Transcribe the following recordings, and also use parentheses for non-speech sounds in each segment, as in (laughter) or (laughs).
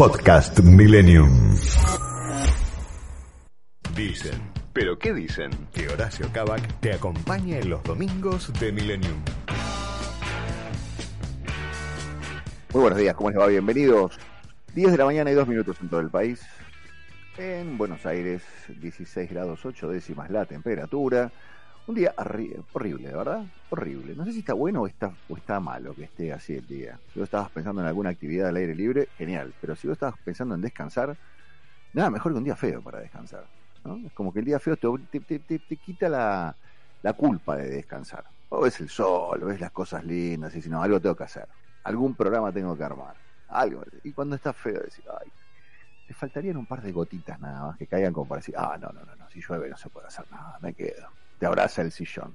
Podcast Millennium. Dicen. ¿Pero qué dicen? Que Horacio Cabac te acompaña en los domingos de Millennium. Muy buenos días, ¿cómo les va? Bienvenidos. 10 de la mañana y 2 minutos en todo el país. En Buenos Aires, 16 grados 8 décimas la temperatura. Un día horrible, ¿verdad? Horrible. No sé si está bueno o está, o está malo que esté así el día. Si vos estabas pensando en alguna actividad al aire libre, genial. Pero si vos estabas pensando en descansar, nada mejor que un día feo para descansar. Es como que el día feo te, te, quita la, la, culpa de descansar. O ves el sol, o ves las cosas lindas, y si no, algo tengo que hacer. Algún programa tengo que armar. Algo. Y cuando está feo, decir, ay, te faltarían un par de gotitas nada más que caigan como para decir, ah, no, no, no, no, si llueve no se puede hacer nada, me quedo te abraza el sillón.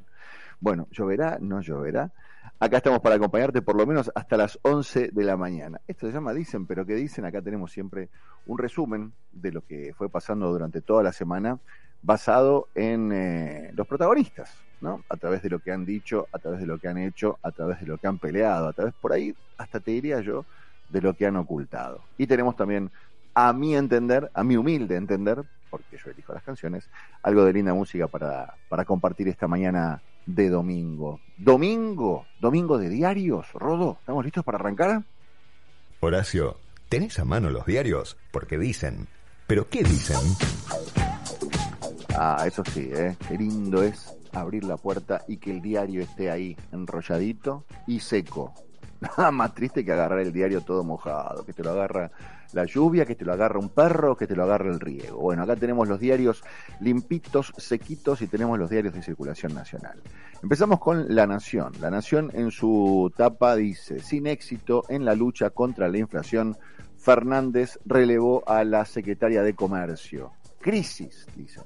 Bueno, lloverá, no lloverá. Acá estamos para acompañarte por lo menos hasta las 11 de la mañana. Esto se llama Dicen, pero ¿qué dicen? Acá tenemos siempre un resumen de lo que fue pasando durante toda la semana basado en eh, los protagonistas, ¿no? A través de lo que han dicho, a través de lo que han hecho, a través de lo que han peleado, a través por ahí, hasta te diría yo, de lo que han ocultado. Y tenemos también, a mi entender, a mi humilde entender, porque yo elijo las canciones, algo de linda música para, para compartir esta mañana de domingo. Domingo, domingo de diarios, Rodo, ¿estamos listos para arrancar? Horacio, ¿tenés a mano los diarios? Porque dicen, ¿pero qué dicen? Ah, eso sí, ¿eh? Qué lindo es abrir la puerta y que el diario esté ahí, enrolladito y seco. (laughs) Nada más triste que agarrar el diario todo mojado, que te lo agarra la lluvia, que te lo agarra un perro, que te lo agarra el riego. Bueno, acá tenemos los diarios limpitos, sequitos y tenemos los diarios de circulación nacional. Empezamos con La Nación. La Nación en su tapa dice, sin éxito en la lucha contra la inflación, Fernández relevó a la secretaria de Comercio. Crisis, dicen.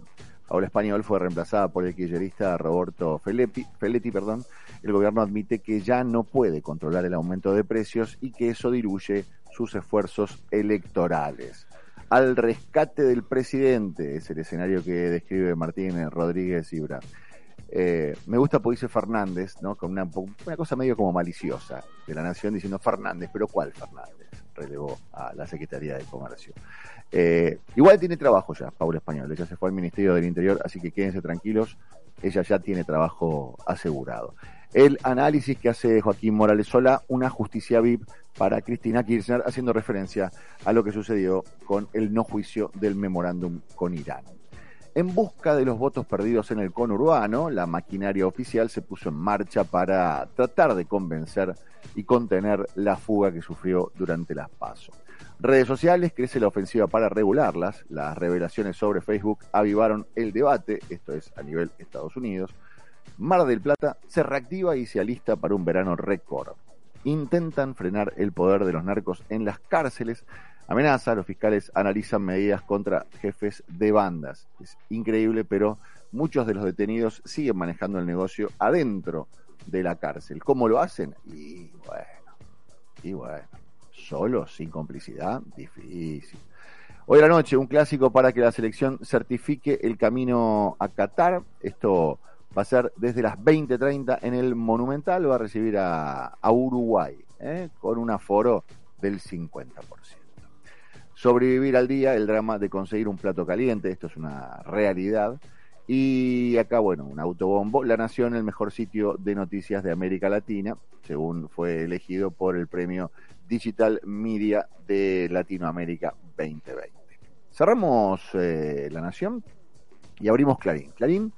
Paula Español fue reemplazada por el kirchnerista Roberto Feletti perdón. El gobierno admite que ya no puede controlar el aumento de precios y que eso diluye sus esfuerzos electorales. Al rescate del presidente es el escenario que describe Martín Rodríguez Ibra. Eh, me gusta dice Fernández, ¿no? Con una, una, cosa medio como maliciosa de la Nación diciendo Fernández, pero ¿cuál Fernández? Relevó a la Secretaría de Comercio. Eh, igual tiene trabajo ya, Paula Español. Ella se fue al Ministerio del Interior, así que quédense tranquilos. Ella ya tiene trabajo asegurado. El análisis que hace Joaquín Morales Sola, una justicia VIP para Cristina Kirchner, haciendo referencia a lo que sucedió con el no juicio del memorándum con Irán. En busca de los votos perdidos en el conurbano, la maquinaria oficial se puso en marcha para tratar de convencer y contener la fuga que sufrió durante las pasos. Redes sociales, crece la ofensiva para regularlas. Las revelaciones sobre Facebook avivaron el debate, esto es a nivel Estados Unidos. Mar del Plata se reactiva y se alista para un verano récord. Intentan frenar el poder de los narcos en las cárceles. Amenaza, los fiscales analizan medidas contra jefes de bandas. Es increíble, pero muchos de los detenidos siguen manejando el negocio adentro de la cárcel. ¿Cómo lo hacen? Y bueno, y bueno, solo, sin complicidad, difícil. Hoy a la noche, un clásico para que la selección certifique el camino a Qatar. Esto va a ser desde las 20.30 en el Monumental, va a recibir a, Uruguay, ¿eh? con un aforo del 50%. Sobrevivir al día, el drama de conseguir un plato caliente, esto es una realidad. Y acá, bueno, un autobombo. La Nación, el mejor sitio de noticias de América Latina, según fue elegido por el premio Digital Media de Latinoamérica 2020. Cerramos eh, La Nación y abrimos Clarín. Clarín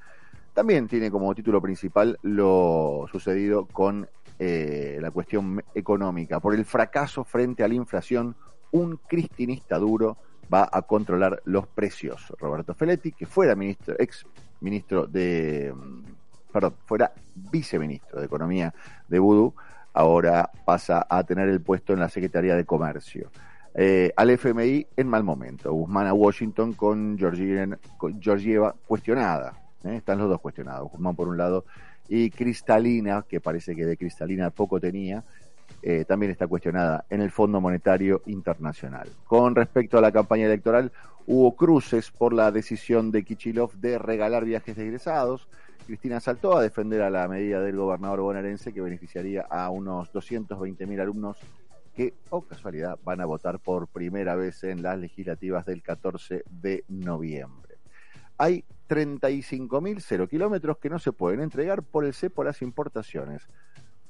también tiene como título principal lo sucedido con eh, la cuestión económica. Por el fracaso frente a la inflación, un cristinista duro va a controlar los precios. Roberto Feletti, que fuera ministro, ex ministro de, mm, perdón, fuera viceministro de Economía de Vudú, ahora pasa a tener el puesto en la Secretaría de Comercio. Eh, al FMI en mal momento. Guzmán a Washington con Georgieva cuestionada ¿eh? Están los dos cuestionados, Guzmán por un lado y Cristalina, que parece que de Cristalina poco tenía, eh, también está cuestionada en el Fondo Monetario Internacional. Con respecto a la campaña electoral, hubo cruces por la decisión de Kichilov de regalar viajes de egresados. Cristina saltó a defender a la medida del gobernador bonaerense que beneficiaría a unos 220.000 alumnos que, o casualidad, van a votar por primera vez en las legislativas del 14 de noviembre. Hay 35.000 cero kilómetros que no se pueden entregar por el C por las importaciones.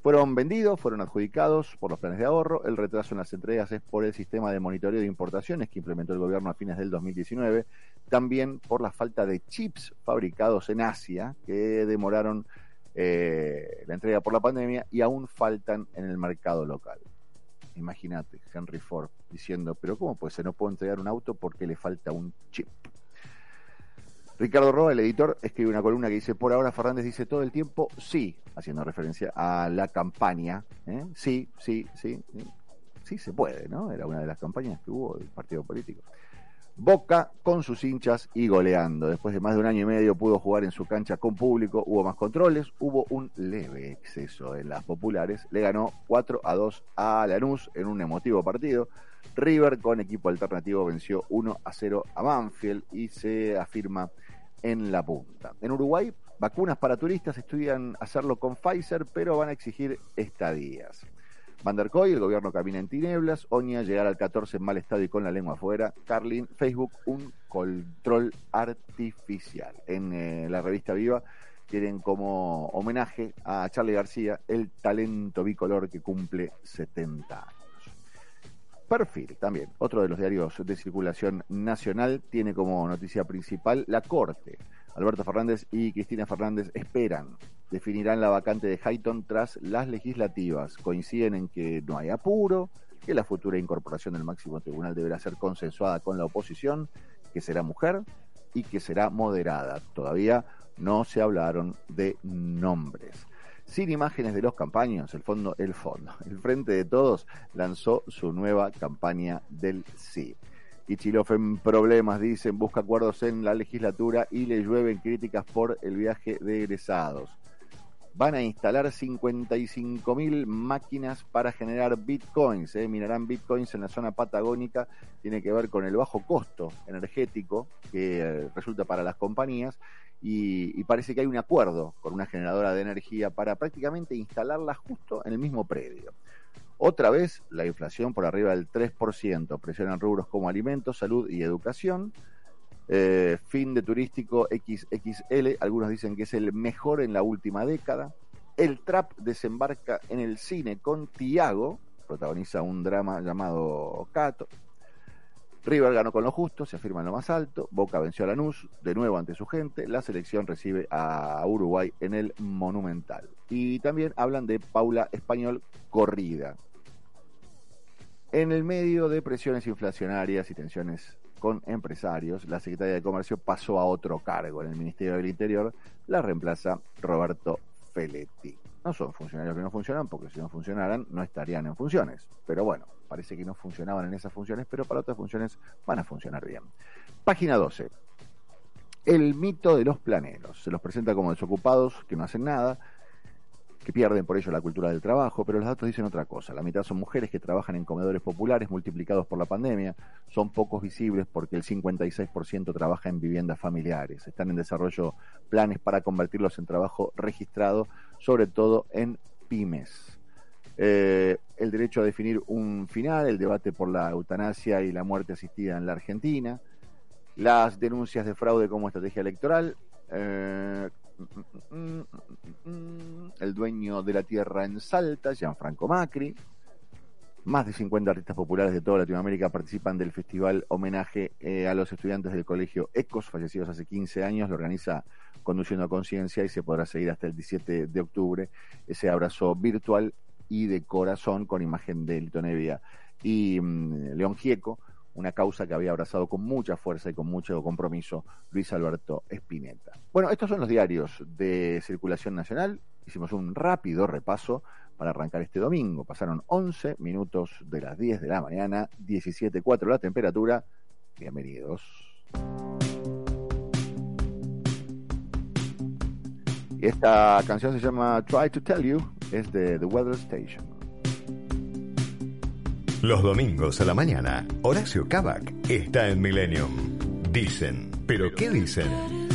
Fueron vendidos, fueron adjudicados por los planes de ahorro. El retraso en las entregas es por el sistema de monitoreo de importaciones que implementó el gobierno a fines del 2019. También por la falta de chips fabricados en Asia que demoraron eh, la entrega por la pandemia y aún faltan en el mercado local. Imagínate, Henry Ford diciendo, pero ¿cómo puede ser? No puedo entregar un auto porque le falta un chip. Ricardo Roa, el editor, escribe una columna que dice, por ahora Fernández dice todo el tiempo sí, haciendo referencia a la campaña. ¿eh? Sí, sí, sí, sí, sí se puede, ¿no? Era una de las campañas que hubo del partido político. Boca con sus hinchas y goleando. Después de más de un año y medio pudo jugar en su cancha con público, hubo más controles, hubo un leve exceso en las populares. Le ganó 4 a 2 a Lanús en un emotivo partido. River con equipo alternativo venció 1 a 0 a Manfield y se afirma en la punta. En Uruguay, vacunas para turistas estudian hacerlo con Pfizer, pero van a exigir estadías. Van der Koy, el gobierno camina en tinieblas. Oña, llegar al 14 en mal estado y con la lengua afuera. Carlin, Facebook, un control artificial. En eh, la revista Viva tienen como homenaje a Charlie García el talento bicolor que cumple 70 años. Perfil también, otro de los diarios de circulación nacional, tiene como noticia principal la Corte. Alberto Fernández y Cristina Fernández esperan, definirán la vacante de Hayton tras las legislativas. Coinciden en que no hay apuro, que la futura incorporación del máximo tribunal deberá ser consensuada con la oposición, que será mujer y que será moderada. Todavía no se hablaron de nombres sin imágenes de los campaños, el fondo, el fondo, el Frente de Todos lanzó su nueva campaña del sí. Y Chilof en problemas, dicen, busca acuerdos en la legislatura y le llueven críticas por el viaje de egresados. Van a instalar 55.000 máquinas para generar bitcoins. ¿eh? Minarán bitcoins en la zona patagónica. Tiene que ver con el bajo costo energético que eh, resulta para las compañías y, parece que hay un acuerdo con una generadora de energía para prácticamente instalarla justo en el mismo predio. Otra vez, la inflación por arriba del 3%, presionan rubros como alimentos, salud y educación. Eh, fin de turístico XXL, algunos dicen que es el mejor en la última década. El Trap desembarca en el cine con Tiago, protagoniza un drama llamado Cato. River ganó con lo justo, se afirma en lo más alto. Boca venció a Lanús, de nuevo ante su gente. La selección recibe a Uruguay en el Monumental. Y también hablan de Paula Español corrida. En el medio de presiones inflacionarias y tensiones con empresarios, la Secretaría de Comercio pasó a otro cargo en el Ministerio del Interior. La reemplaza Roberto Feletti. No son funcionarios que no funcionan, porque si no funcionaran no estarían en funciones. Pero bueno, parece que no funcionaban en esas funciones, pero para otras funciones van a funcionar bien. Página 12. El mito de los planeros. Se los presenta como desocupados que no hacen nada, que pierden por ello la cultura del trabajo, pero los datos dicen otra cosa. La mitad son mujeres que trabajan en comedores populares multiplicados por la pandemia, son pocos visibles porque el 56% trabaja en viviendas familiares. Están en desarrollo planes para convertirlos en trabajo registrado, sobre todo en pymes. Eh, el derecho a definir un final, el debate por la eutanasia y la muerte asistida en la Argentina, las denuncias de fraude como estrategia electoral, eh, el dueño de la tierra en Salta, Gianfranco Macri. Más de 50 artistas populares de toda Latinoamérica participan del festival homenaje eh, a los estudiantes del colegio ECOS, fallecidos hace 15 años. Lo organiza Conduciendo a Conciencia y se podrá seguir hasta el 17 de octubre. Ese abrazo virtual y de corazón con imagen de Lito Nevia y mm, León Gieco una causa que había abrazado con mucha fuerza y con mucho compromiso Luis Alberto Espineta. Bueno, estos son los diarios de circulación nacional. Hicimos un rápido repaso para arrancar este domingo. Pasaron 11 minutos de las 10 de la mañana, 17.4 la temperatura. Bienvenidos. Esta canción se llama Try to Tell You, es de The Weather Station. Los domingos a la mañana, Horacio Cabac está en Millennium. Dicen, ¿pero qué dicen?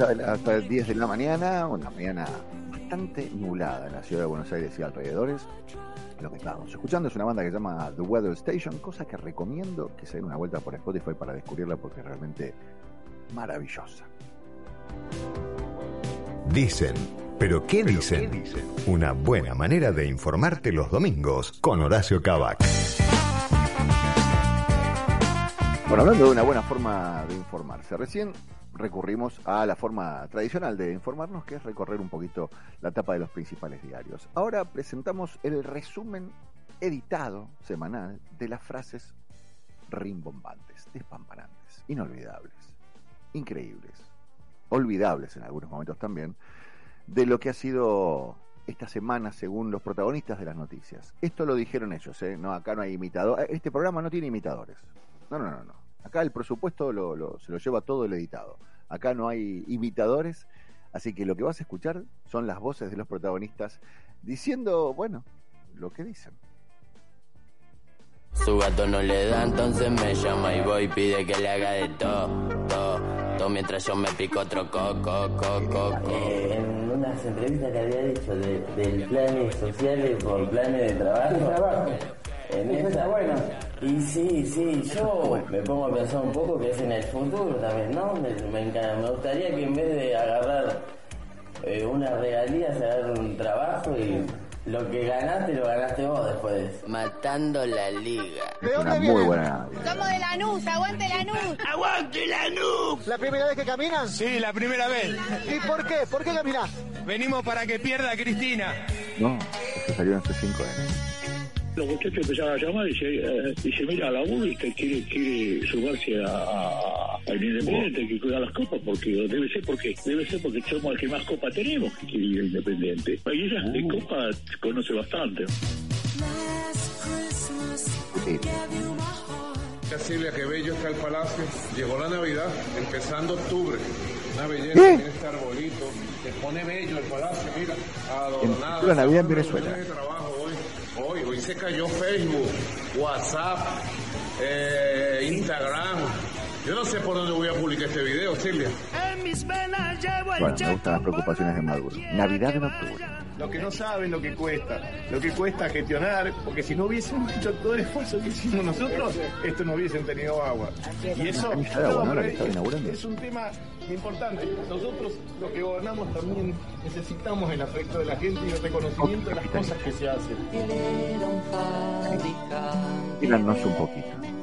Hasta 10 de la mañana, una mañana bastante nublada en la ciudad de Buenos Aires y alrededores. Lo que estábamos escuchando es una banda que se llama The Weather Station, cosa que recomiendo que se den una vuelta por Spotify para descubrirla porque es realmente maravillosa. Dicen, pero ¿qué dicen? ¿Qué dicen? Una buena manera de informarte los domingos con Horacio Cabac. Bueno, hablando de una buena forma de informarse, recién recurrimos a la forma tradicional de informarnos, que es recorrer un poquito la tapa de los principales diarios. Ahora presentamos el resumen editado semanal de las frases rimbombantes, despampanantes, inolvidables, increíbles, olvidables en algunos momentos también, de lo que ha sido esta semana según los protagonistas de las noticias. Esto lo dijeron ellos, ¿eh? No, acá no hay imitadores. Este programa no tiene imitadores. No, no, no, no. Acá el presupuesto se lo lleva todo el editado. Acá no hay imitadores, así que lo que vas a escuchar son las voces de los protagonistas diciendo, bueno, lo que dicen. Su gato no le da, entonces me llama y voy y pide que le haga de todo, todo, todo mientras yo me pico otro coco, coco, coco. Eh, en unas entrevistas que había dicho de, del planes sociales por planes de trabajo. En esta, bueno. Y sí, sí, yo me pongo a pensar un poco que es en el futuro también, ¿no? Me, me, me gustaría que en vez de agarrar eh, una regalía, se agarre un trabajo y lo que ganaste lo ganaste vos después. Matando la liga. Es una muy buena. Somos de Lanús, aguante Lanús. ¡Aguante Lanús! ¿La primera vez que caminan? Sí, la primera vez. ¿Y por qué? ¿Por qué caminás? Venimos para que pierda a Cristina. No, eso salió en C5 n los muchachos empezaron a llamar y dice, eh, dice mira, la U quiere, quiere sumarse a, al Independiente que cuida las copas, porque debe ser porque debe ser porque somos el que más copa tenemos que quiere ir Independiente. Y ella de uh. copa conoce bastante. Silvia, que bello está el palacio. Llegó la Navidad, empezando octubre. Una belleza, ¿Eh? este arbolito. Se pone bello el palacio, mira. Adornado. La Navidad en Venezuela. Hoy, hoy se cayó Facebook, WhatsApp, eh, Instagram. Yo no sé por dónde voy a publicar este video, Silvia. En mis venas llevo el Bueno, me gustan las preocupaciones de Maduro. Navidad en octubre. Lo que no saben lo que cuesta, lo que cuesta gestionar, porque si no hubiesen hecho todo el esfuerzo que hicimos nosotros, esto no hubiesen tenido agua. Y eso es un tema importante. Nosotros, los que gobernamos, también necesitamos el afecto de la gente y el reconocimiento de las cosas que se hacen. Tíranos un poquito.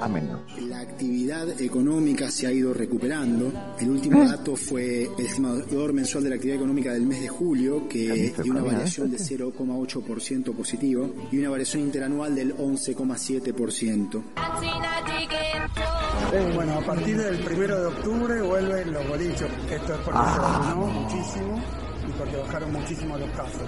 Ámenos. La actividad económica se ha ido recuperando. El último dato fue el estimador mensual de la actividad económica del mes de julio, que dio una variación de 0,8% positivo y una variación interanual del 11,7%. Eh, bueno, a partir del primero de octubre vuelven los bolichos. Esto es porque se vacunó muchísimo y porque bajaron muchísimo los casos.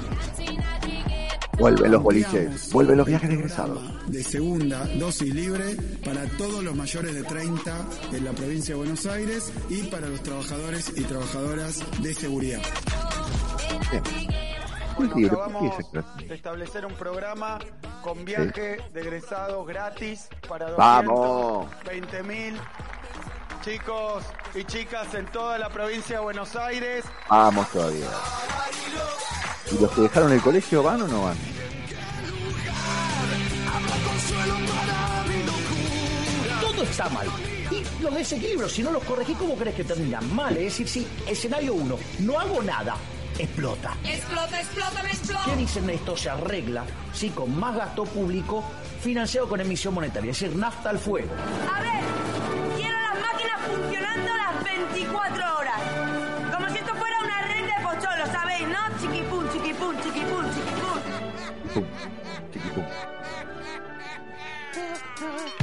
Vuelven los boliches. Vuelven los viajes de egresados. De segunda dosis libre para todos los mayores de 30 en la provincia de Buenos Aires y para los trabajadores y trabajadoras de seguridad. Bueno, Bueno, ¿qué acabamos de establecer un programa con viaje de egresados gratis para ¡Vamos! 220 mil chicos y chicas en toda la provincia de Buenos Aires. Vamos todavía. ¿Y los que dejaron el colegio van o no van? Todo está mal. Y los desequilibrios, si no los corregís, ¿cómo crees que terminan? Mal, es decir, si escenario 1, no hago nada, explota. Explota, explota, me explota. ¿Qué dicen esto? Se arregla, sí, con más gasto público financiado con emisión monetaria, es decir, nafta al fuego. A ver, quiero las máquinas funcionando las 24 horas.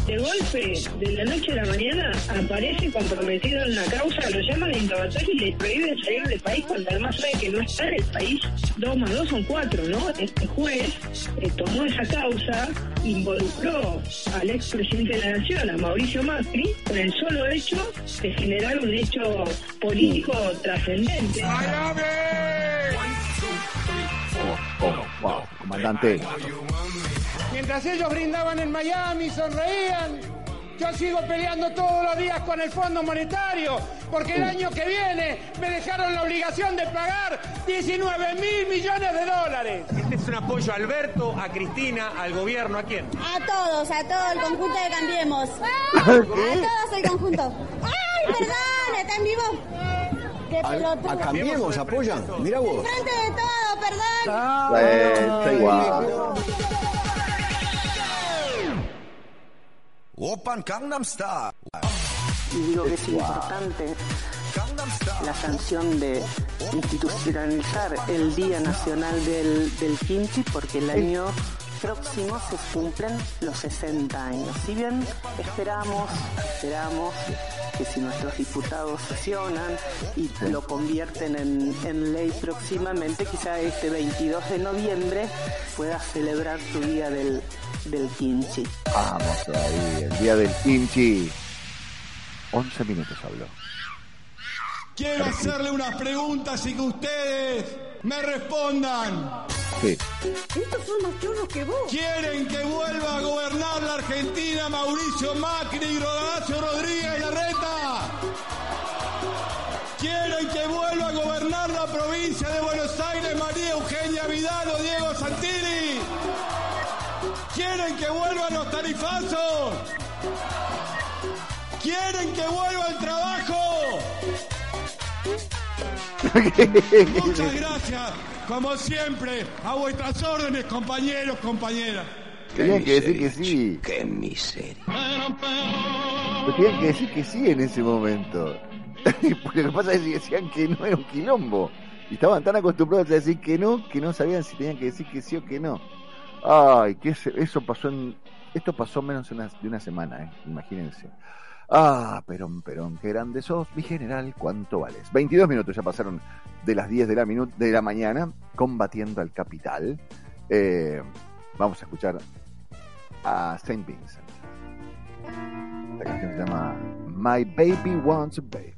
De golpe, de la noche a la mañana, aparece comprometido en la causa, lo llaman interrogatorio y le prohíben salir del país cuando además sabe que no está en el país. Dos más dos son cuatro, ¿no? Este juez eh, tomó esa causa, involucró al expresidente de la Nación, a Mauricio Macri, con el solo hecho de generar un hecho político trascendente. Oh, oh, wow, comandante. Mientras ellos brindaban en Miami, sonreían. Yo sigo peleando todos los días con el Fondo Monetario, porque el año que viene me dejaron la obligación de pagar 19 mil millones de dólares. Este es un apoyo a Alberto, a Cristina, al gobierno, ¿a quién? A todos, a todo el conjunto de Cambiemos. A todos el conjunto. ¡Ay, perdón! ¿Está en vivo? ¡Qué pelotudo! A Cambiemos apoyan. Mira vos. Frente de todo, perdón. Eh, está igual. Open Gangnam Style. Y digo que es importante la sanción de institucionalizar el Día Nacional del, del Kimchi porque el año próximo se cumplen los 60 años. Si bien esperamos, esperamos que si nuestros diputados sesionan y lo convierten en, en ley próximamente, quizá este 22 de noviembre pueda celebrar su Día del, del Kimchi. Vamos todavía. El día del kimchi. 11 minutos habló. Quiero hacerle unas preguntas y que ustedes me respondan. Sí. Estos son más chorros que vos. ¿Quieren que vuelva a gobernar la Argentina Mauricio Macri y Horacio Rodríguez Larreta? ¿Quieren que vuelva a gobernar la provincia de Buenos Aires María Eugenia Vidal o Diego Santilli? ¿Quieren que vuelvan los tarifazos? ¿Quieren que vuelva el trabajo? (laughs) Muchas gracias, como siempre, a vuestras órdenes, compañeros, compañeras. Tenían que decir que sí. Qué miseria. Pero tenían que decir que sí en ese momento. (laughs) Porque lo que pasa es que decían que no era un quilombo. Y estaban tan acostumbrados a decir que no, que no sabían si tenían que decir que sí o que no. Ay, que eso pasó en... Esto pasó menos de una, semana, ¿eh? imagínense. Ah, Perón, Perón, qué grande sos, mi general, ¿cuánto vales? 22 minutos ya pasaron de las 10 de la, de la mañana, combatiendo al capital. Eh, vamos a escuchar a Saint Vincent. La canción se llama My Baby Wants a Baby.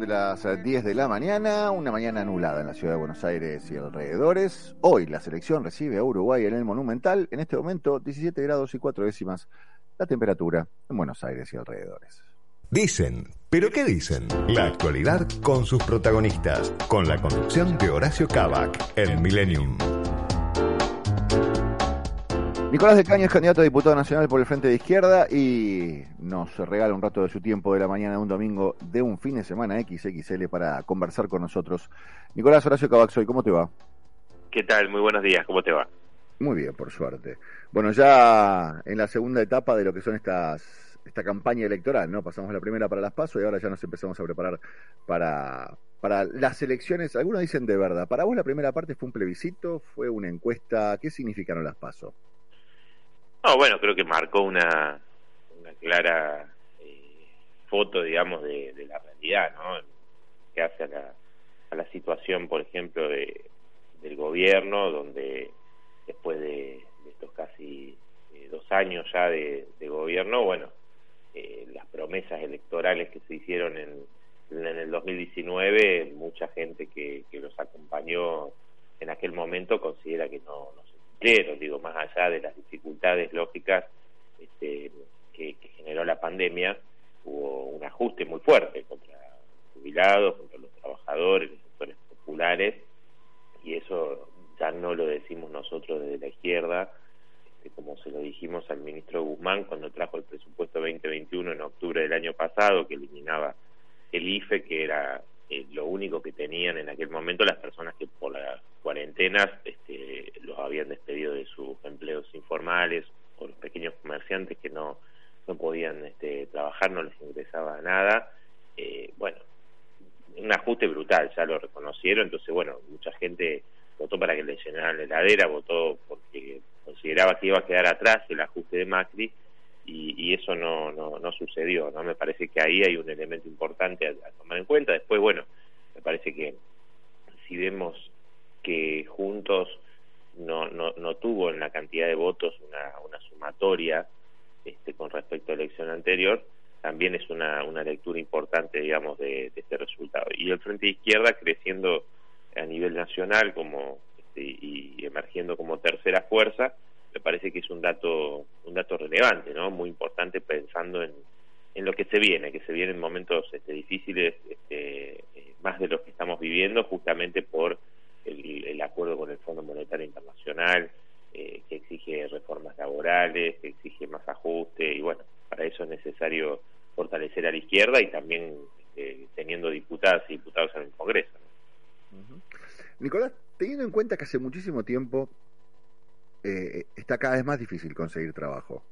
De las eh, 10 de la mañana, una mañana anulada en la ciudad de Buenos Aires y alrededores. Hoy la selección recibe a Uruguay en el Monumental. En este momento 17 grados y 4 décimas la temperatura en Buenos Aires y alrededores. Dicen, pero ¿qué dicen? La actualidad con sus protagonistas, con la conducción de Horacio Cavac en Millennium. Nicolás de Caño es candidato a diputado nacional por el Frente de Izquierda y nos regala un rato de su tiempo de la mañana de un domingo de un fin de semana XXL para conversar con nosotros. Nicolás Horacio Cavaxoy, ¿cómo te va? ¿Qué tal? Muy buenos días, ¿cómo te va? Muy bien, por suerte. Bueno, ya en la segunda etapa de lo que son estas esta campaña electoral, ¿no? Pasamos la primera para las PASO y ahora ya nos empezamos a preparar para, para las elecciones. Algunos dicen de verdad. ¿Para vos la primera parte fue un plebiscito? ¿Fue una encuesta? ¿Qué significaron las PASO? No, bueno, creo que marcó una, una clara eh, foto, digamos, de, de la realidad, ¿no? Que hace a la, a la situación, por ejemplo, de, del gobierno, donde después de, estos casi eh, dos años ya de, de gobierno, bueno, eh, las promesas electorales que se hicieron en, en el 2019, mucha gente que, que los acompañó en aquel momento considera que no, no digo, más allá de las dificultades lógicas este, que, generó la pandemia, hubo un ajuste muy fuerte contra jubilados, contra los trabajadores, los sectores populares, y eso ya no lo decimos nosotros desde la izquierda, este, como se lo dijimos al ministro Guzmán cuando trajo el presupuesto 2021 en octubre del año pasado, que eliminaba el IFE, que era eh, lo único que tenían en aquel momento las personas que por las cuarentenas este, los habían despedido de sus empleos informales o los pequeños comerciantes que no, no podían este, trabajar, no les ingresaba nada. Eh, bueno, un ajuste brutal, ya lo reconocieron, entonces bueno, mucha gente votó para que le llenaran la heladera, votó porque consideraba que iba a quedar atrás el ajuste de Macri y, y eso no, no, no sucedió, ¿no? Me parece que ahí hay un elemento importante a, tomar en cuenta. Después, bueno, me parece que si vemos que Juntos no, no, no tuvo en la cantidad de votos una, una sumatoria este, con respecto a la elección anterior, también es una, una lectura importante, digamos, de, de este resultado. Y el Frente de Izquierda creciendo a nivel nacional como este, y emergiendo como tercera fuerza, me parece que es un dato un dato relevante, ¿no? Muy importante pensando en, en lo que se viene, que se vienen momentos este, difíciles, este, eh, más de los que estamos viviendo, justamente por el, acuerdo con el Fondo Monetario Internacional, eh, que exige reformas laborales, que exige más ajuste, y bueno, para eso es necesario fortalecer a la izquierda y también este, teniendo diputadas y diputados en el Congreso. ¿no? Nicolás, teniendo en cuenta que hace muchísimo tiempo eh, está cada vez más difícil conseguir trabajo.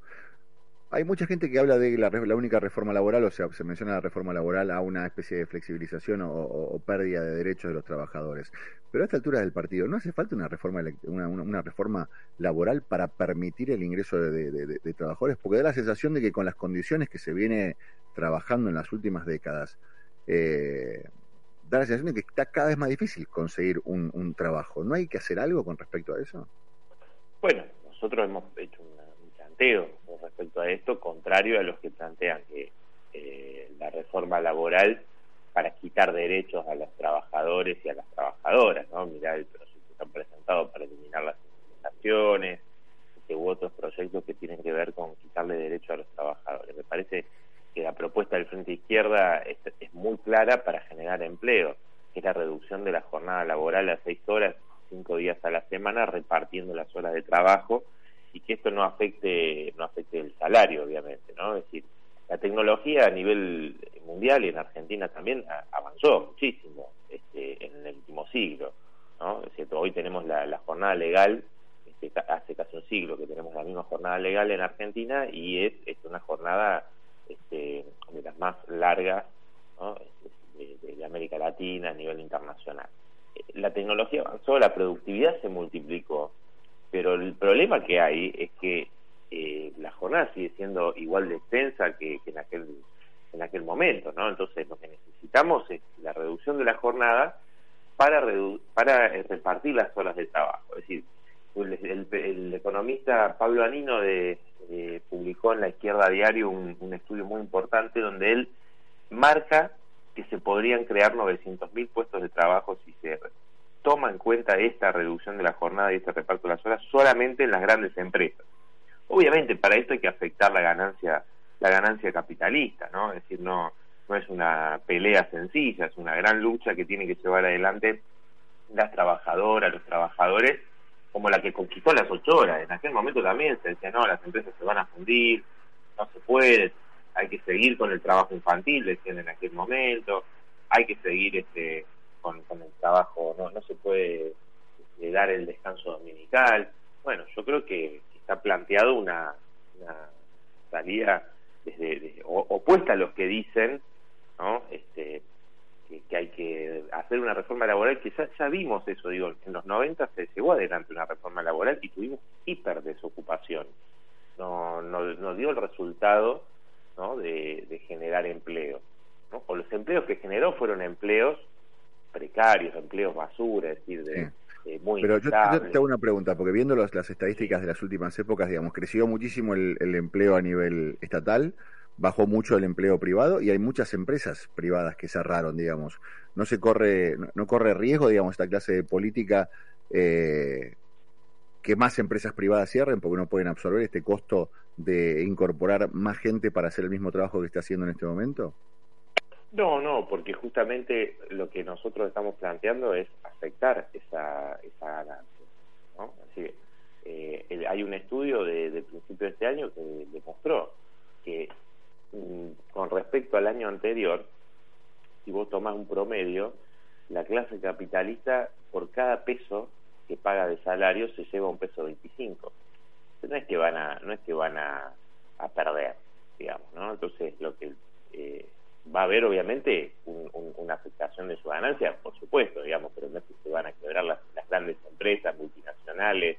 Hay mucha gente que habla de la, la, única reforma laboral, o sea, se menciona la reforma laboral a una especie de flexibilización o, pérdida de derechos de los trabajadores. Pero a esta altura del partido, ¿no hace falta una reforma una, una, reforma laboral para permitir el ingreso de, trabajadores? Porque da la sensación de que con las condiciones que se viene trabajando en las últimas décadas, eh, da la sensación de que está cada vez más difícil conseguir un trabajo. ¿No hay que hacer algo con respecto a eso? Bueno, nosotros hemos hecho una, un planteo respecto a esto, contrario a los que plantean que eh, la reforma laboral para quitar derechos a los trabajadores y a las trabajadoras, ¿no? Mirá el proyecto que han presentado para eliminar las indemnizaciones, u otros proyectos que tienen que ver con quitarle derechos a los trabajadores. Me parece que la propuesta del Frente Izquierda es, es muy clara para generar empleo, que es la reducción de la jornada laboral a seis horas cinco días a la semana repartiendo las horas de trabajo y que esto no afecte no afecte el salario obviamente no es decir la tecnología a nivel mundial y en Argentina también avanzó muchísimo este, en el último siglo no cierto hoy tenemos la, la jornada legal este, hace casi un siglo que tenemos la misma jornada legal en Argentina y es, es una jornada este, de las más largas ¿no? de América Latina a nivel internacional la tecnología avanzó, la productividad se multiplicó, pero el problema que hay es que eh, la jornada sigue siendo igual de extensa que, que, en aquel en aquel momento, ¿no? Entonces lo que necesitamos es la reducción de la jornada para para eh, repartir las horas de trabajo. Es decir, el, el, el economista Pablo Anino de, eh, publicó en La Izquierda Diario un, un estudio muy importante donde él marca que se podrían crear 900.000 puestos de trabajo si se toma en cuenta esta reducción de la jornada y este reparto de las horas solamente en las grandes empresas. Obviamente para esto hay que afectar la ganancia la ganancia capitalista, ¿no? Es decir, no no es una pelea sencilla, es una gran lucha que tiene que llevar adelante las trabajadoras, los trabajadores, como la que conquistó las ocho horas. En aquel momento también se decía, no, las empresas se van a fundir, no se puede, hay que seguir con el trabajo infantil, decían en aquel momento, hay que seguir este con, con el trabajo, no, no se puede este, dar el descanso dominical. Bueno, yo creo que está planteado una, una salida desde, opuesta a los que dicen, ¿no? Este, que, que, hay que hacer una reforma laboral, que ya, ya vimos eso, digo, en los 90 se llevó adelante una reforma laboral y tuvimos hiper desocupación. No, no, no dio el resultado ¿no? de, de generar empleo. ¿no? O los empleos que generó fueron empleos precarios, empleos basura, es decir, de, sí. muy Pero yo, yo, te hago una pregunta, porque viendo los, las estadísticas de las últimas épocas, digamos, creció muchísimo el, el, empleo a nivel estatal, bajó mucho el empleo privado y hay muchas empresas privadas que cerraron, digamos. No se corre, no, no corre riesgo, digamos, esta clase de política eh, que más empresas privadas cierren porque no pueden absorber este costo de incorporar más gente para hacer el mismo trabajo que está haciendo en este momento? No, no, porque justamente lo que nosotros estamos planteando es afectar esa, esa ganancia. ¿no? Así eh, el, hay un estudio de, de principio de este año que demostró que mm, con respecto al año anterior, si vos tomás un promedio, la clase capitalista por cada peso que paga de salario se lleva un peso 25. No es que van a, no es que van a, a perder, digamos, ¿no? Entonces lo que eh, va a haber obviamente un, un, una afectación de su ganancia, por supuesto, digamos, pero no es que se van a quebrar las, las grandes empresas multinacionales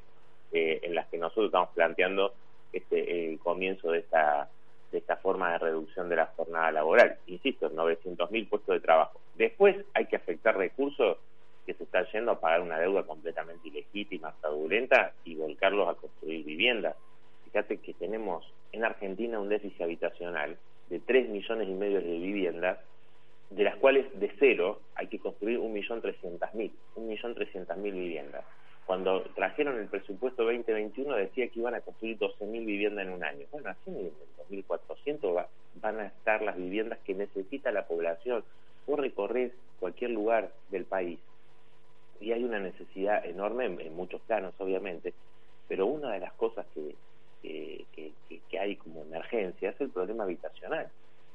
eh, en las que nosotros estamos planteando este el comienzo de esta de esta forma de reducción de la jornada laboral. Insisto, 900.000 puestos de trabajo. Después hay que afectar recursos que se están yendo a pagar una deuda completamente ilegítima, fraudulenta y volcarlos a construir viviendas. Fíjate que tenemos en Argentina un déficit habitacional de 3 millones y medio de viviendas, de las cuales de cero hay que construir un millón trescientas mil, un millón trescientas mil viviendas. Cuando trajeron el presupuesto 2021 decía que iban a construir 12.000 viviendas en un año. Bueno, así en el 2.400 va- van a estar las viviendas que necesita la población. Vos recorres cualquier lugar del país y hay una necesidad enorme en, muchos planos, obviamente, pero una de las cosas que, que, hay como emergencia es el problema habitacional.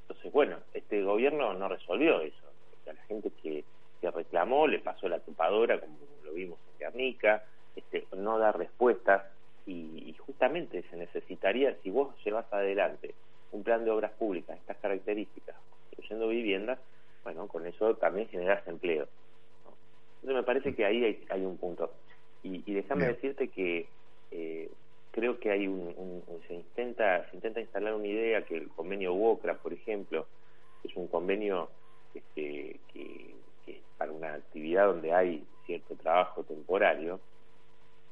Entonces, bueno, este gobierno no resolvió eso. A la gente que, que reclamó le pasó la topadora, como lo vimos en Guernica, este, no da respuestas y, y justamente se necesitaría, si vos llevas adelante un plan de obras públicas estas características, construyendo viviendas, bueno, con eso también generas empleo. Entonces me parece que ahí hay, hay un punto. Y, y déjame Bien. decirte que eh, creo que hay un, un- un- se intenta se intenta instalar una idea que el convenio WOCRA, por ejemplo, es un convenio este, que, para una actividad donde hay cierto trabajo temporario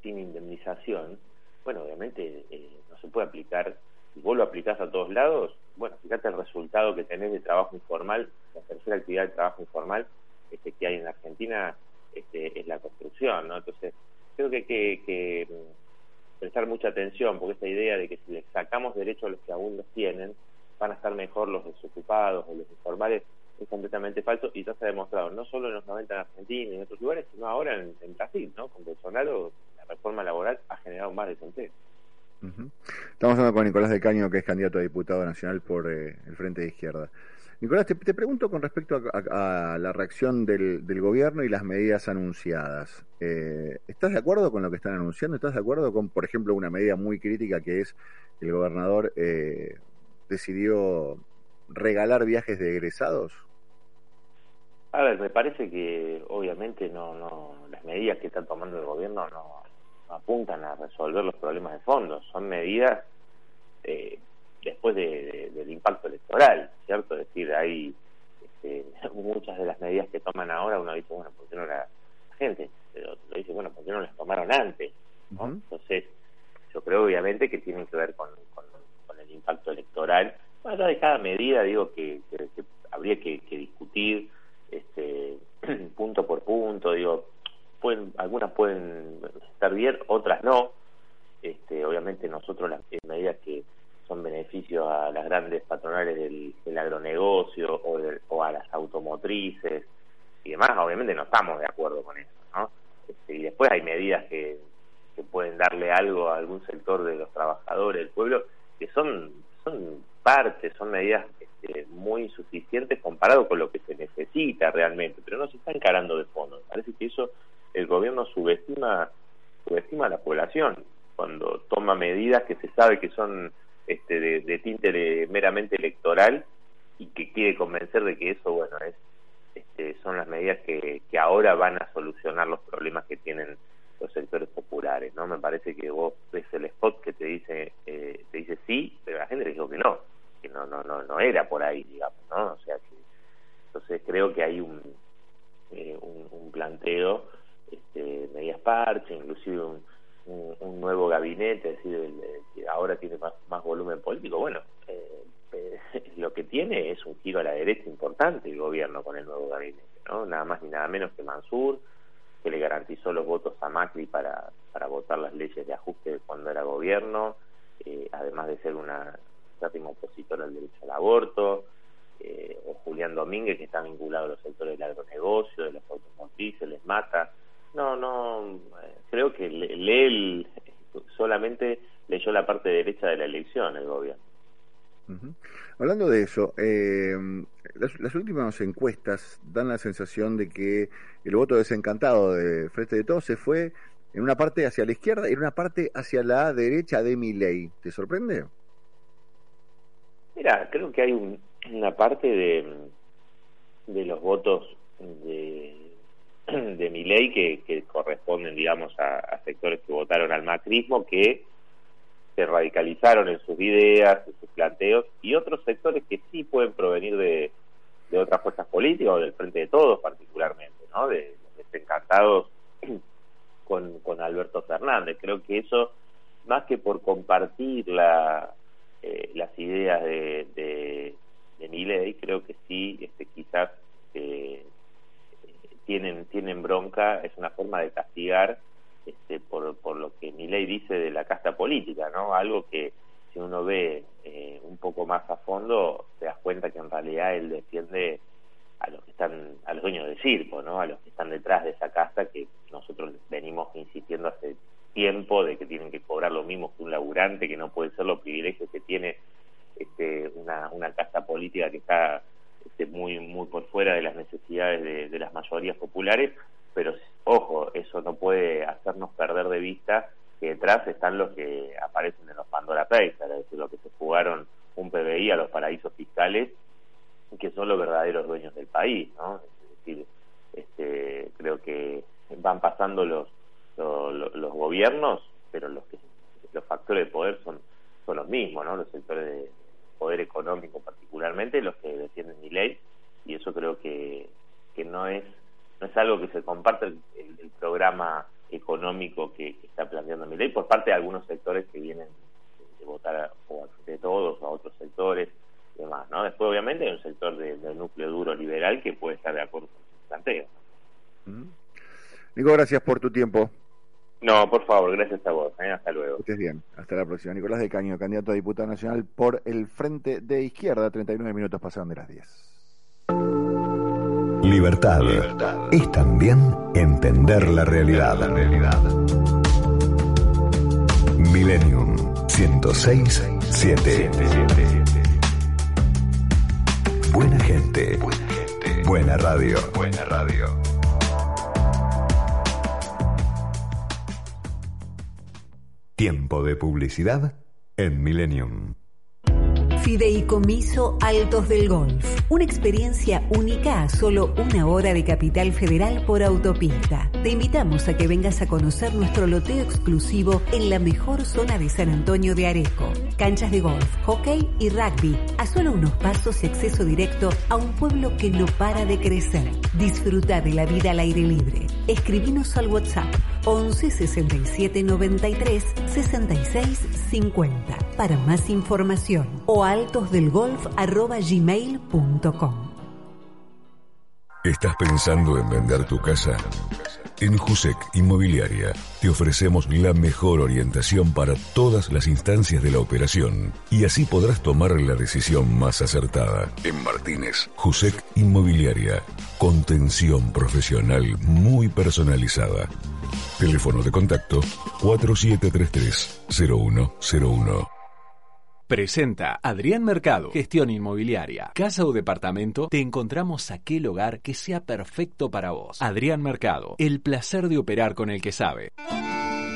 sin indemnización, bueno, obviamente eh, no se puede aplicar, si vos lo aplicás a todos lados, bueno, fíjate el resultado que tenés de trabajo informal, la tercera actividad de trabajo informal este, que hay en la Argentina este, es la construcción, ¿no? Entonces, creo que hay que, que, mm, prestar mucha atención, porque esta idea de que si les sacamos derechos a los que aún los tienen, van a estar mejor los desocupados o los informales, es completamente falso y ya se ha demostrado, no solo en los 90 en Argentina y en otros lugares, sino ahora en, Brasil, ¿no? Con Bolsonaro, la reforma laboral ha generado más desempleo. Estamos hablando con Nicolás del Caño, que es candidato a diputado nacional por eh, el Frente de Izquierda. Nicolás, te, te pregunto con respecto a, la reacción del, gobierno y las medidas anunciadas. Eh, ¿Estás de acuerdo con lo que están anunciando? ¿Estás de acuerdo con, por ejemplo, una medida muy crítica que es el gobernador eh, decidió regalar viajes de egresados? A ver, me parece que obviamente no, no, las medidas que está tomando el gobierno no, no apuntan a resolver los problemas de fondo, son medidas eh, después de, de- del impacto electoral, ¿cierto? Es decir, hay este, muchas de las medidas que toman ahora, uno dice, bueno, ¿por qué no la, la gente? Pero otro dice, bueno, ¿por qué no las tomaron antes? ¿no? Entonces, yo creo obviamente que tienen que ver con, con, con el impacto electoral. Más allá de cada medida, digo que, que- que habría que, que discutir este, (clears throat) punto por punto, digo, pueden, algunas pueden estar bien, otras no. Este, obviamente nosotros las eh, medidas que son a las grandes patronales del, agronegocio o, del- o a las automotrices y demás, obviamente no estamos de acuerdo con eso, ¿no? Este, y después hay medidas que, que pueden darle algo a algún sector de los trabajadores del pueblo que son son partes, son medidas este, muy insuficientes comparado con lo que se necesita realmente, pero no se está encarando de fondo. Parece que eso el gobierno subestima subestima a la población cuando toma medidas que se sabe que son de, tinte meramente electoral y que quiere convencer de que eso bueno es este, son las medidas que, que ahora van a solucionar los problemas que tienen los sectores populares, ¿no? Me parece que vos ves el spot que te dice eh, te dice sí, pero la gente le dijo que no, que no no no no era por ahí, digamos, ¿no? O sea que entonces creo que hay un eh, un, un planteo, este, medidas parche, inclusive un, un, un nuevo gabinete, es decir, el- el que ahora tiene más, más volumen político. Bueno, eh, eh, lo que tiene es un giro a la derecha importante el gobierno con el nuevo gabinete, ¿no? Nada más ni nada menos que Mansur, que le garantizó los votos a Macri para, para votar las leyes de ajuste cuando era gobierno, eh, además de ser una férrima opositora al derecho al aborto, eh, o Julián Domínguez, que está vinculado a los sectores del agronegocio, de los automotrices, les mata. No, no, eh, creo que le- lee el- solamente leyó la parte derecha de la elección el gobierno. Ujú. Hablando de eso, eh, encuestas dan la sensación de que el voto desencantado de Frente de Todos se fue en una parte hacia la izquierda y en una parte hacia la derecha de Milei. ¿Te sorprende? Mira, creo que hay un- una parte de, de los votos de, (clears throat) de mi ley que, que corresponden, digamos, a, a sectores que votaron al macrismo que se radicalizaron en sus ideas, en sus planteos, y otros sectores que sí pueden provenir de, de otras fuerzas políticas o del Frente de Todos particularmente, ¿no? De, desencantados (clears throat) con, con Alberto Fernández. Creo que eso, más que por compartir la, eh, las ideas de, de, de Miley, creo que sí, este, quizás eh, tienen, tienen bronca, es una forma de castigar este, por, por lo que Miley dice de la casta política, ¿no? Algo que si uno ve eh, un poco más a fondo, te das cuenta que en realidad él defiende a los que están, a los dueños del circo, ¿no? A los que están detrás de esa casta que nosotros venimos insistiendo hace tiempo de que tienen que cobrar lo mismo que un laburante, que no puede ser los privilegios que tiene este, una, una casta política que está este, muy muy por fuera de las necesidades de, de las mayorías populares, pero ojo, eso no puede hacernos perder de vista detrás están los que aparecen en los Pandora Papers, es decir, los que se jugaron un PBI a los paraísos fiscales, que son los verdaderos dueños del país, ¿no? Es decir, este, creo que van pasando los, los, los gobiernos, pero los que los factores de poder son son los mismos, ¿no? Los sectores de poder económico particularmente, los que defienden mi ley, y eso creo que, que no es no es algo que se comparte el- el programa económico que, que está planteando mi ley por parte de algunos sectores que vienen de votar a, o a- de todos o a otros sectores y demás, ¿no? Después obviamente hay un sector de- del núcleo duro liberal que puede estar de acuerdo con ese planteo. Nico, gracias por tu tiempo. No, por favor, gracias a vos. ¿eh? Hasta luego. Estés bien. Hasta la próxima. Nicolás de Caño, candidato a diputado nacional por el Frente de Izquierda. 39 minutos pasaron de las 10. Libertad, es también entender la realidad. Millennium 106 7. Buena gente. Buena radio. Buena radio. Tiempo de publicidad en Millennium. Fideicomiso Altos del Golf. Una experiencia única a solo una hora de Capital Federal por autopista. Te invitamos a que vengas a conocer nuestro loteo exclusivo en la mejor zona de San Antonio de Areco. Canchas de golf, hockey y rugby. A solo unos pasos y acceso directo a un pueblo que no para de crecer. Disfruta de la vida al aire libre. Escribinos al WhatsApp 11 67 93 66 50 para más información o altosdelgolf@gmail.com. ¿Estás pensando en vender tu casa? En Jusec Inmobiliaria te ofrecemos la mejor orientación para todas las instancias de la operación y así podrás tomar la decisión más acertada. En Martínez, Jusec Inmobiliaria, contención profesional muy personalizada. Teléfono de contacto 4733-0101. Presenta Adrián Mercado, gestión inmobiliaria. Casa o departamento, te encontramos aquel hogar que sea perfecto para vos. Adrián Mercado, el placer de operar con el que sabe.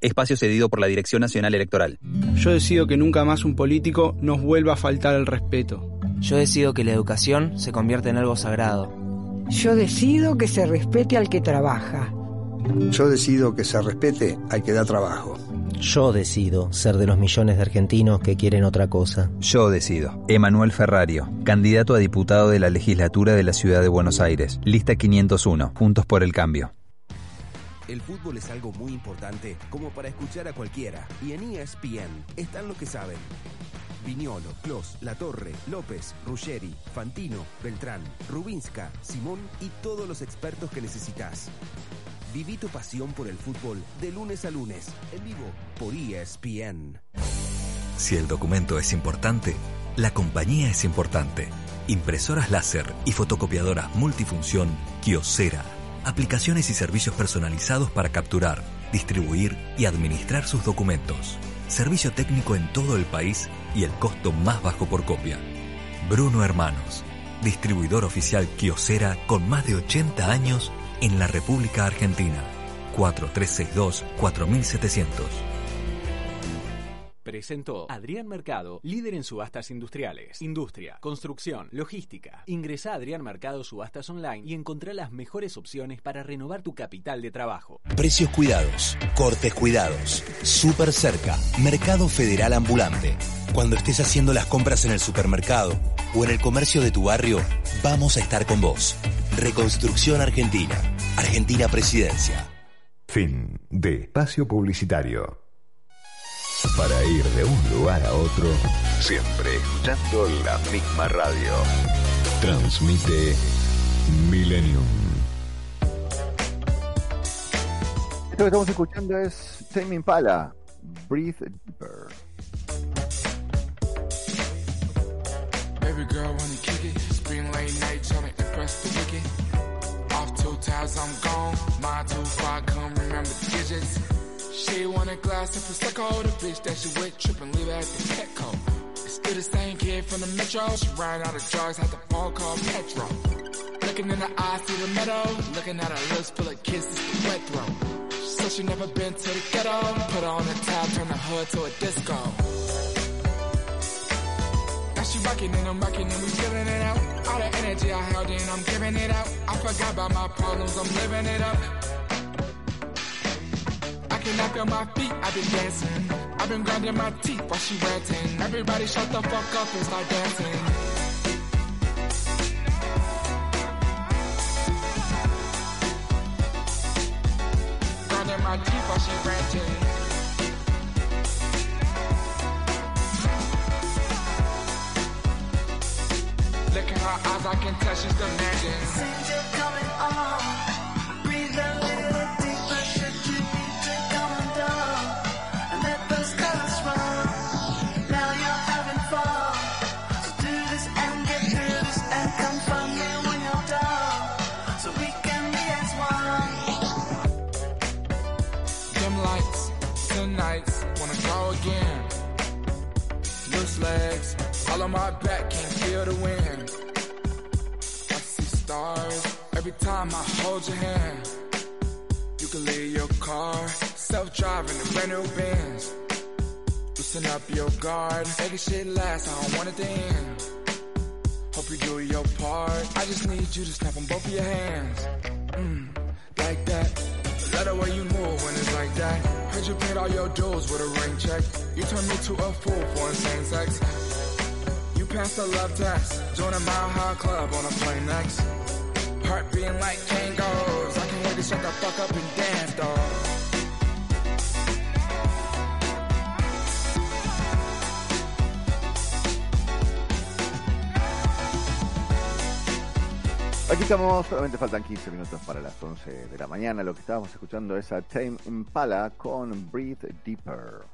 Espacio cedido por la Dirección Nacional Electoral. Yo decido que nunca más un político nos vuelva a faltar el respeto. Yo decido que la educación se convierta en algo sagrado. Yo decido que se respete al que trabaja. Yo decido que se respete al que da trabajo. Yo decido ser de los millones de argentinos que quieren otra cosa. Yo decido. Emanuel Ferrario, candidato a diputado de la legislatura de la Ciudad de Buenos Aires. Lista 501. Juntos por el cambio. El fútbol es algo muy importante como para escuchar a cualquiera. Y en ESPN están los que saben. Viñolo, Clos, La Torre, López, Ruggeri, Fantino, Beltrán, Rubinska, Simón y todos los expertos que necesitas. Viví tu pasión por el fútbol de lunes a lunes, en vivo por ESPN. Si el documento es importante, la compañía es importante. Impresoras láser y fotocopiadoras multifunción Kiosera. Aplicaciones y servicios personalizados para capturar, distribuir y administrar sus documentos. Servicio técnico en todo el país y el costo más bajo por copia. Bruno Hermanos, distribuidor oficial Kiosera con más de 80 años en la República Argentina. 4362-4700. Presentó Adrián Mercado, líder en subastas industriales, industria, construcción, logística. Ingresa a Adrián Mercado Subastas Online y encontrá las mejores opciones para renovar tu capital de trabajo. Precios cuidados, cortes cuidados, super cerca, Mercado Federal Ambulante. Cuando estés haciendo las compras en el supermercado o en el comercio de tu barrio, vamos a estar con vos. Reconstrucción Argentina. Argentina Presidencia. Fin de espacio publicitario. Para ir de un lugar a otro, siempre escuchando la misma radio. Transmite Millennium. Esto que estamos escuchando es Tame Impala, Breathe Deeper. Baby girl wanna kick it, spring late night tryna impress the wicked. Off two tabs, I'm gone. Mine too far, come remember the digits. She want a glass of all the bitch that she with trippin', leave her at the Petco. It's still the same kid from the metro. She ran out of drugs, had the phone call Petro. Looking in the eyes, see the meadow. Looking at her lips full of kisses, the wet throat. So she never been to the ghetto. Put her on the tab, turn the hood to a disco. Now she rockin' and I'm rockin' and we feeling it out. All the energy I held in, I'm giving it out. I forgot about my problems, I'm living it up. I cannot feel my feet, I've been dancing. I've been grinding my teeth while she ranting. Everybody shut the fuck up and start dancing. Grinding my teeth while she ranting. Look in her eyes, I can tell she's demanding. Since you're coming on, time I hold your hand. You can leave your car, self-driving, a brand new Benz. Loosen up your guard, make this shit last, I don't want it to end. Hope you do your part, I just need you to snap on both of your hands. Mm, like that. Love the way you move when it's like that. Heard you paid all your dues with a ring check. You turned me to a fool for insane sex. You passed the love test. Join a mile high club on a plane next. Heart beating like Kangols. I can't wait to shut the fuck up and dance, dog. Aquí estamos, solamente faltan 15 minutos para las 11 de la mañana. Lo que estábamos escuchando es a Tame Impala con Breathe Deeper.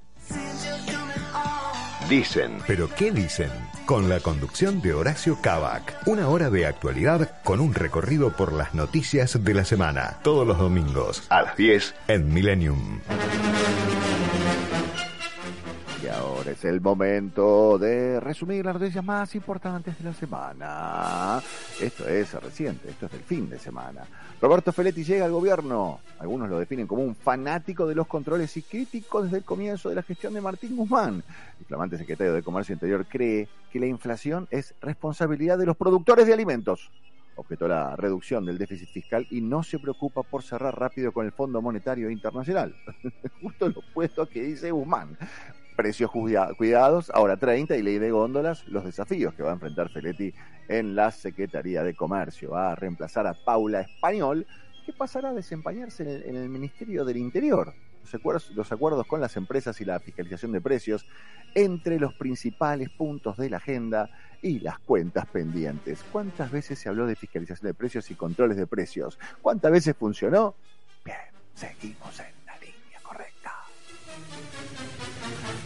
Dicen, pero ¿qué dicen? Con la conducción de Horacio Cavac. Una hora de actualidad con un recorrido por las noticias de la semana. Todos los domingos a las 10 en Millennium. Ahora es el momento de resumir las noticias más importantes de la semana. Esto es reciente, esto es del fin de semana. Roberto Feletti llega al gobierno. Algunos lo definen como un fanático de los controles y crítico desde el comienzo de la gestión de Martín Guzmán. El flamante secretario de Comercio Interior cree que la inflación es responsabilidad de los productores de alimentos. Objetó la reducción del déficit fiscal y no se preocupa por cerrar rápido con el Fondo Monetario Internacional. (laughs) Justo lo opuesto a que dice Guzmán precios cuida- cuidados, ahora 30 y ley de góndolas, los desafíos que va a enfrentar Feletti en la Secretaría de Comercio. Va a reemplazar a Paula Español, que pasará a desempeñarse en el, en el Ministerio del Interior. Los acuerdos, los acuerdos con las empresas y la fiscalización de precios entre los principales puntos de la agenda y las cuentas pendientes. ¿Cuántas veces se habló de fiscalización de precios y controles de precios? ¿Cuántas veces funcionó? Bien, seguimos en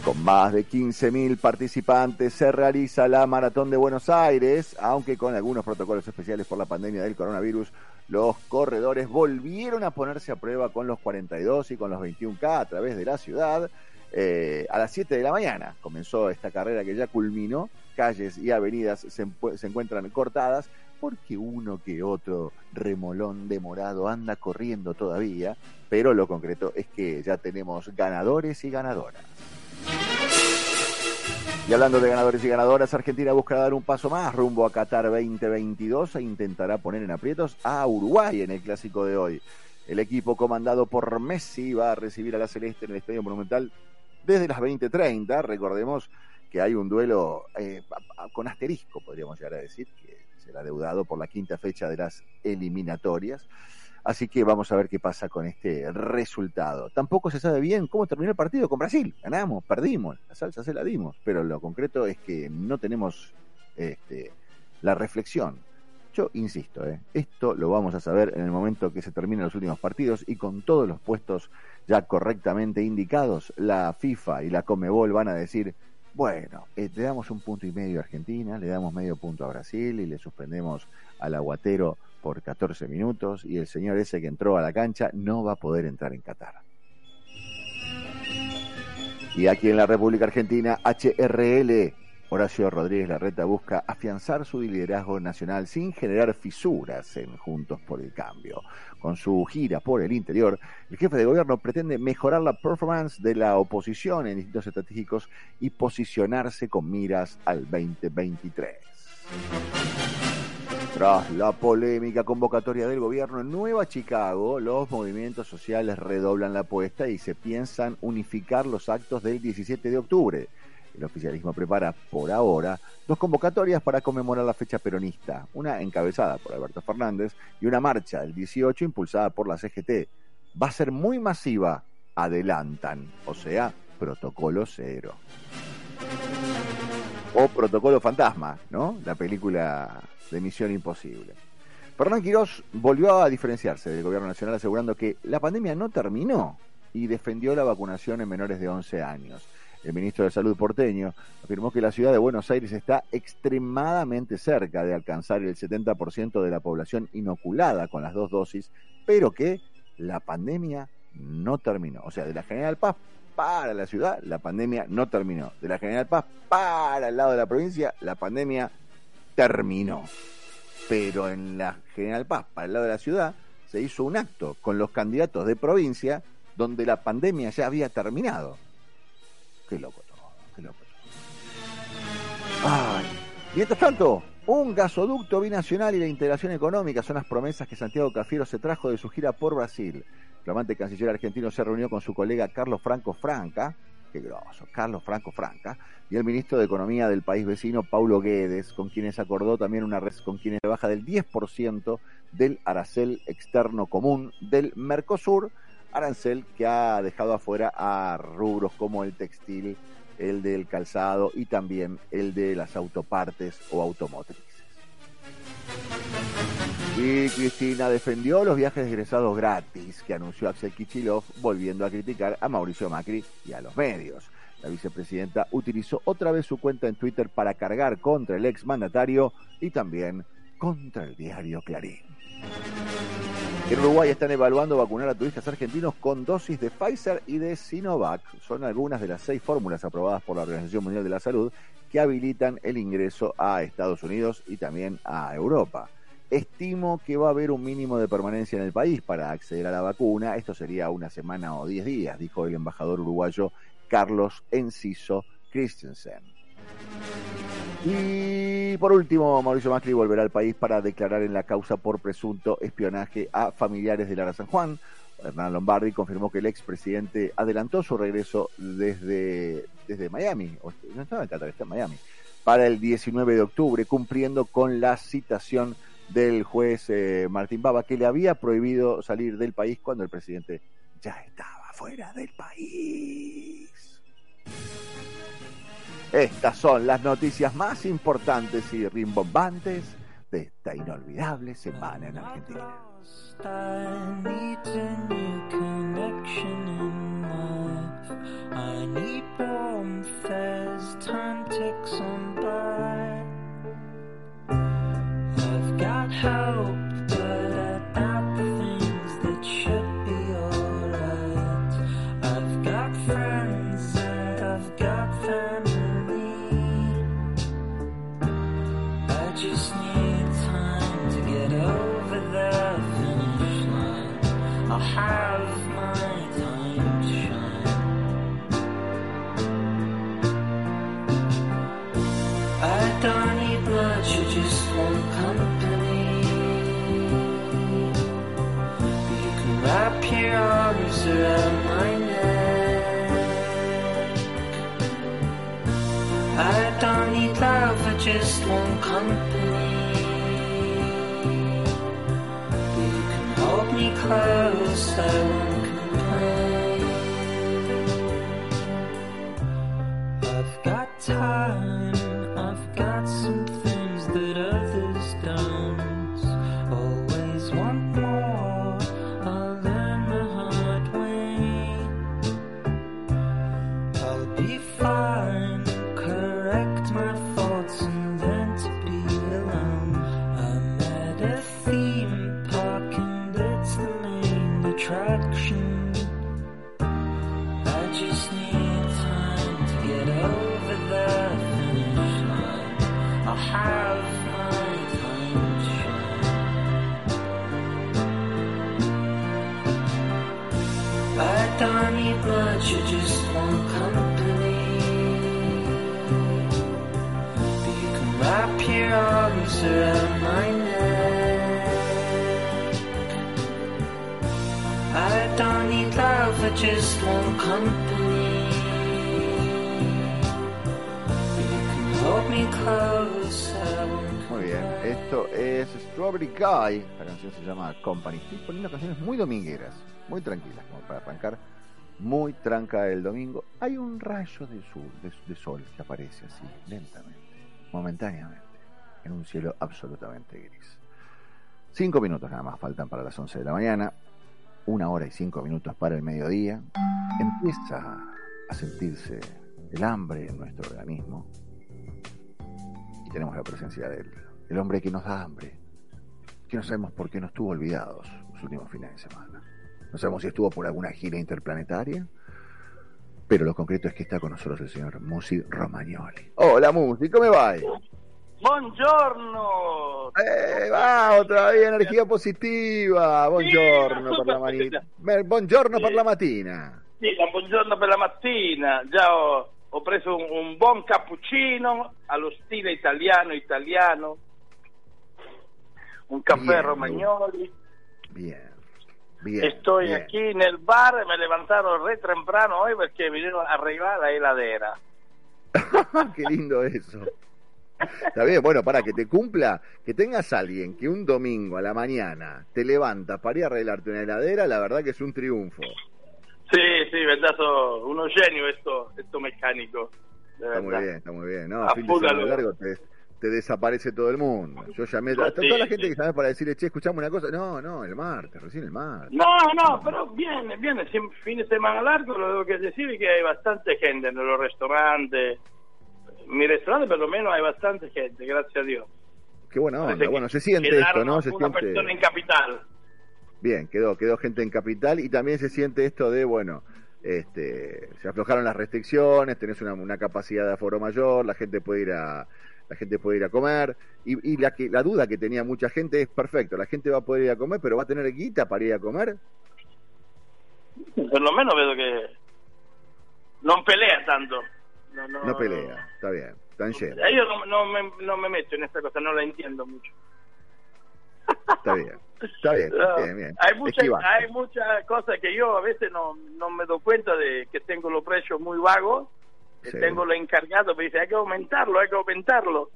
Con más de 15.000 participantes se realiza la Maratón de Buenos Aires, aunque con algunos protocolos especiales por la pandemia del coronavirus, los corredores volvieron a ponerse a prueba con los 42 y con los 21K a través de la ciudad. Eh, a las 7 de la mañana comenzó esta carrera que ya culminó, calles y avenidas se, se encuentran cortadas porque uno que otro remolón demorado anda corriendo todavía, pero lo concreto es que ya tenemos ganadores y ganadoras. Y hablando de ganadores y ganadoras, Argentina buscará dar un paso más rumbo a Qatar 2022 e intentará poner en aprietos a Uruguay en el clásico de hoy. El equipo comandado por Messi va a recibir a la Celeste en el Estadio Monumental desde las 20:30. Recordemos que hay un duelo eh, con asterisco, podríamos llegar a decir, que será deudado por la quinta fecha de las eliminatorias. Así que vamos a ver qué pasa con este resultado. Tampoco se sabe bien cómo terminó el partido con Brasil. Ganamos, perdimos, la salsa se la dimos, pero lo concreto es que no tenemos este, la reflexión. Yo insisto, ¿eh? esto lo vamos a saber en el momento que se terminen los últimos partidos y con todos los puestos ya correctamente indicados, la FIFA y la Comebol van a decir, bueno, eh, le damos un punto y medio a Argentina, le damos medio punto a Brasil y le suspendemos al aguatero por 14 minutos y el señor ese que entró a la cancha no va a poder entrar en Qatar. Y aquí en la República Argentina, HRL, Horacio Rodríguez Larreta busca afianzar su liderazgo nacional sin generar fisuras en Juntos por el Cambio. Con su gira por el interior, el jefe de gobierno pretende mejorar la performance de la oposición en distintos estratégicos y posicionarse con miras al 2023. Tras la polémica convocatoria del gobierno en Nueva Chicago, los movimientos sociales redoblan la apuesta y se piensan unificar los actos del 17 de octubre. El oficialismo prepara, por ahora, dos convocatorias para conmemorar la fecha peronista, una encabezada por Alberto Fernández y una marcha el 18 impulsada por la CGT. Va a ser muy masiva, adelantan, o sea, protocolo cero. O protocolo fantasma, ¿no? La película de Misión Imposible. Fernán Quirós volvió a diferenciarse del gobierno nacional asegurando que la pandemia no terminó y defendió la vacunación en menores de 11 años. El ministro de Salud porteño afirmó que la ciudad de Buenos Aires está extremadamente cerca de alcanzar el 70% de la población inoculada con las dos dosis, pero que la pandemia no terminó. O sea, de la General Paz para la ciudad, la pandemia no terminó. De la General Paz para el lado de la provincia, la pandemia terminó. Pero en la General Paz, para el lado de la ciudad, se hizo un acto con los candidatos de provincia donde la pandemia ya había terminado. Qué loco todo, qué loco todo. Ay. Mientras tanto, un gasoducto binacional y la integración económica son las promesas que Santiago Cafiero se trajo de su gira por Brasil. Flamante canciller argentino se reunió con su colega Carlos Franco Franca, qué groso, Carlos Franco Franca, y el ministro de Economía del país vecino, Paulo Guedes, con quienes acordó también una red con quienes baja del 10% del arancel externo común del Mercosur, arancel que ha dejado afuera a rubros como el textil, el del calzado y también el de las autopartes o automotrices. Y Cristina defendió los viajes egresados gratis que anunció Axel Kichilov, volviendo a criticar a Mauricio Macri y a los medios. La vicepresidenta utilizó otra vez su cuenta en Twitter para cargar contra el exmandatario y también contra el diario Clarín. En Uruguay están evaluando vacunar a turistas argentinos con dosis de Pfizer y de Sinovac. Son algunas de las seis fórmulas aprobadas por la Organización Mundial de la Salud que habilitan el ingreso a Estados Unidos y también a Europa. Estimo que va a haber un mínimo de permanencia en el país para acceder a la vacuna. Esto sería una semana o diez días, dijo el embajador uruguayo Carlos Enciso Christensen. Y por último, Mauricio Macri volverá al país para declarar en la causa por presunto espionaje a familiares de Lara San Juan. Hernán Lombardi confirmó que el expresidente adelantó su regreso desde, desde Miami, no estaba en Qatar, está en Miami, para el 19 de octubre, cumpliendo con la citación del juez eh, Martín Baba, que le había prohibido salir del país cuando el presidente ya estaba fuera del país. Estas son las noticias más importantes y rimbombantes de esta inolvidable semana en Argentina. Got hope, don't need love, I just want company. You can hold me close, I won't complain. Attraction. Strawberry Guy. La canción se llama Company. Estoy poniendo canciones muy domingueras, muy tranquilas, como para arrancar. Muy tranca el domingo. Hay un rayo de sol que aparece así, lentamente, momentáneamente, en un cielo absolutamente gris. Cinco minutos nada más faltan para las 11 de la mañana. Una hora y cinco minutos para el mediodía. Empieza a sentirse el hambre en nuestro organismo y tenemos la presencia de él. El hombre que nos da hambre, que no sabemos por qué no estuvo olvidados los últimos fines de semana. No sabemos si estuvo por alguna gira interplanetaria, pero lo concreto es que está con nosotros el señor Musi Romagnoli. Hola Musi, ¿cómo va? Buongiorno! Eh, va, todavía energia positiva. (laughs) Buongiorno per la mattina. Buongiorno per la mattina. Sì, buongiorno per la mattina. Già ho, ho preso un, un buon cappuccino allo stile italiano, italiano. Un caffè Bien, romagnoli. Bien, bien. Estoy bien. aquí en el bar, me levantaron re temprano hoy porque vinieron a arreglar la heladera. (laughs) Qué lindo eso. Está bien, bueno, para que te cumpla, que tengas alguien que un domingo a la mañana te levanta para ir a arreglarte una heladera, la verdad que es un triunfo. Sì, sì, verdad, so uno genio esto, esto mecánico. Está muy bien, está muy bien. No, Ah, fin de largo te, te desaparece todo el mundo. Yo llamé a toda la gente que llamé para decirle, che, escuchame una cosa. No, no, el martes, recién el martes. No, no, pero viene, viene, fin de semana largo, lo tengo que decir que hay bastante gente en los restaurantes. En mi restaurante por lo menos hay bastante gente, gracias a Dios. Qué buena onda. Bueno, se siente esto, ¿no? Se una persona siente... en capital. Bien, quedó, quedó gente en capital y también se siente esto de, bueno, este, se aflojaron las restricciones, tenés una, una capacidad de aforo mayor, la gente puede ir a la gente puede ir a comer y, y la que la duda que tenía mucha gente es perfecto, la gente va a poder ir a comer, pero va a tener guita para ir a comer. Per lo meno vedo che non pelea tanto. No, no, No pelea, está bien, están llenos, Eh, Io non, non me, non me metto en esta cosa, no la entiendo mucho. está bien, está bien, No, bien, bien. Hay muchas hay muchas cosas que yo a veces no, no me doy cuenta de que tengo los precios muy vagos. Sí. Tengo lo encargado, me dice hay que aumentarlo, hay que aumentarlo.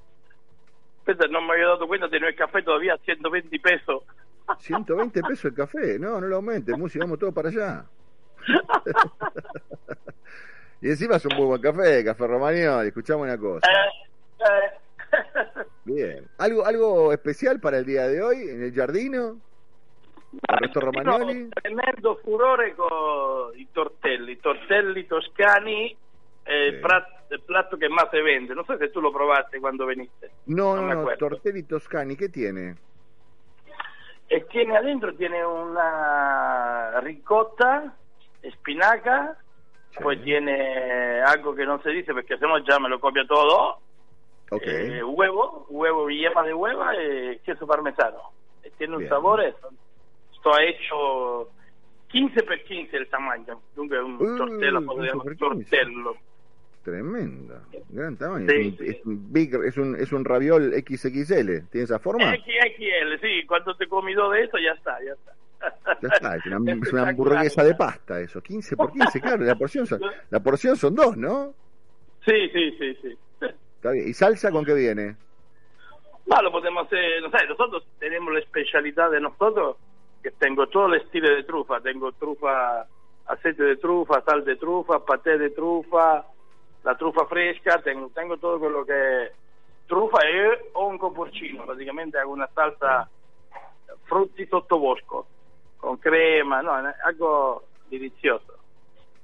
Pero no me había dado cuenta no el café todavía a 120 pesos. (laughs) 120 pesos el café, no, no lo aumentes, Musi, vamos todos para allá. (laughs) y encima es un muy buen café, café Romagnoli, escuchamos una cosa. Eh, (laughs) Bien. ¿Algo, ¿Algo especial para el día de hoy en el Giardino? ¿El resto Romagnoli? tremendo furore con i tortelli, tortelli toscani prat- il platto che más se vende. Non so se tu lo provaste quando veniste. No, no, no. Tortelli Toscani, ¿qué tiene? E tiene adentro tiene una ricotta, espinaca, poi tiene algo que no se dice porque si no ya me lo copia todo. Ok. eh, huevo, huevo y yema de hueva y queso parmesano. E tiene un Bien. sabore, sto hecho 15 per 15 il tamaño, dunque un Uh, tortello, 15 podríamos per 15. tortello. Tremendo. Gran tamaño. Sí, es, un, es un big, es, un, es un raviol XXL. ¿Tiene esa forma? XXL, sí, cuando te comi dos de eso ya está, ya está. Ya está, es una, (laughs) es una hamburguesa de pasta eso, 15 por 15, claro, la porción son, la porción son dos, ¿no? Sí, sí, sí, sí. Está bien. ¿Y salsa con qué viene? Ma lo podemos hacer, no sé, nosotros tenemos la especialidad de nosotros, que tengo todo el estilo de trufa, tengo trufa, aceite de trufa, sal de trufa, paté de trufa, la trufa fresca, tengo, tengo todo quello che è trufa e o un coporcino, praticamente hago una salsa frutti sottobosco, con crema, no, è algo delizioso.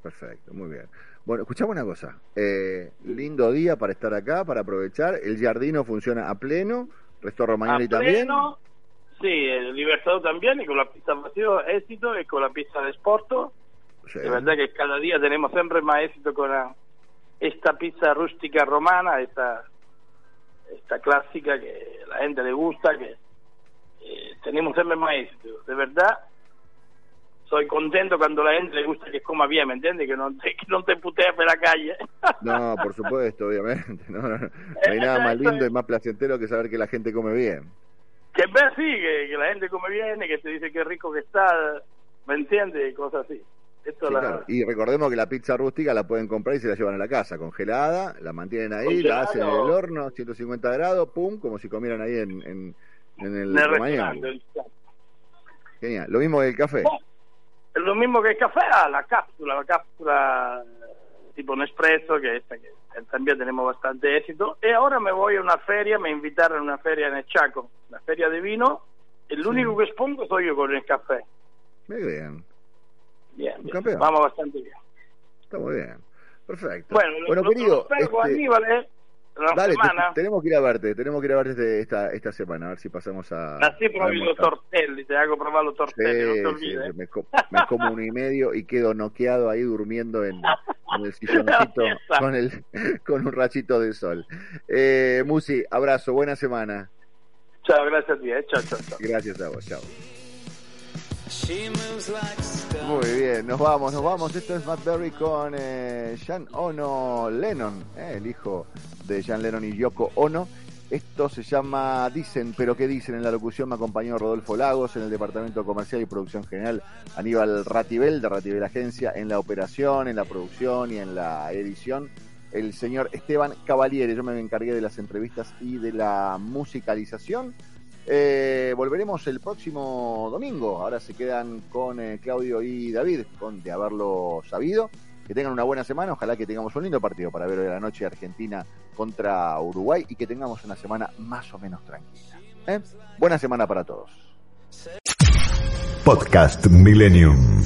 Perfecto, muy bien. Bueno, escuchame una cosa. Eh, lindo día para estar acá, para aprovechar. El Giardino funciona a pleno. Resto Romagnoli A también. pleno, Sì, el Libertador también, y con la pizza vacío éxito, y con la pizza de Sporto. Sí. De verdad que cada día tenemos siempre más éxito con la- esta pizza rústica romana, esta, esta clásica que la gente le gusta, que eh, tenemos más éxito. De verdad, soy contento cuando la gente le gusta que coma bien, ¿me entiendes? Que no te, que no te putea por la calle. No, por supuesto, obviamente. No, no, no. (laughs) No hay nada más lindo y más placentero que saber que la gente come bien. Que ve sí, que, que la gente come bien, y que te dice qué rico que está, ¿me entiendes? Cosas así. Esto Sí, la... claro. Y recordemos que la pizza rústica la pueden comprar y se la llevan a la casa, congelada, la mantienen ahí, la hacen en el horno, 150 grados, pum, como si comieran ahí en, en, en el en el Romagnoli. restaurante. Genial. Lo mismo que el café. Es lo mismo que el café, ah, la cápsula, la cápsula tipo Nespresso, que esta que también tenemos bastante éxito. Y ahora me voy a una feria, me invitaron a una feria en el Chaco, una feria de vino. El único que expongo soy yo con el café. Muy bien. Bien, Un bien. campeón. vamos bastante bien. Está muy bien. Perfecto. Bueno, bueno querido, este, Aníbal, ¿eh? Dale, te- tenemos que ir a verte, tenemos que ir a verte este- esta, esta semana, a ver si pasamos a... Así a provi los tortelli, te hago probar los Sí, tortelli, no te sí, olvides. sí, me, co- me como uno y medio y quedo noqueado ahí durmiendo en, en el (laughs) silloncito con, el, con un rachito de sol. Eh, Musi, abrazo, buena semana. Chao, gracias a ti, ¿eh? Chao, chao, chao. Gracias a vos, chao. Muy bien, nos vamos, nos vamos. Esto es Matt Berry con eh, Ono Lennon, eh, el hijo de Jean Lennon y Yoko Ono. Esto se llama Dicen, pero ¿qué dicen? En la locución me acompañó Rodolfo Lagos, en el departamento comercial y producción general Aníbal Ratibel, de Ratibel Agencia, en la operación, en la producción y en la edición el señor Esteban Cavaliere. Yo me encargué de las entrevistas y de la musicalización. Eh, volveremos el próximo domingo. Ahora se quedan con eh, Claudio y David, con de haberlo sabido. Que tengan una buena semana. Ojalá que tengamos un lindo partido para ver hoy a la noche Argentina contra Uruguay y que tengamos una semana más o menos tranquila. ¿eh? Buena semana para todos. Podcast Millennium.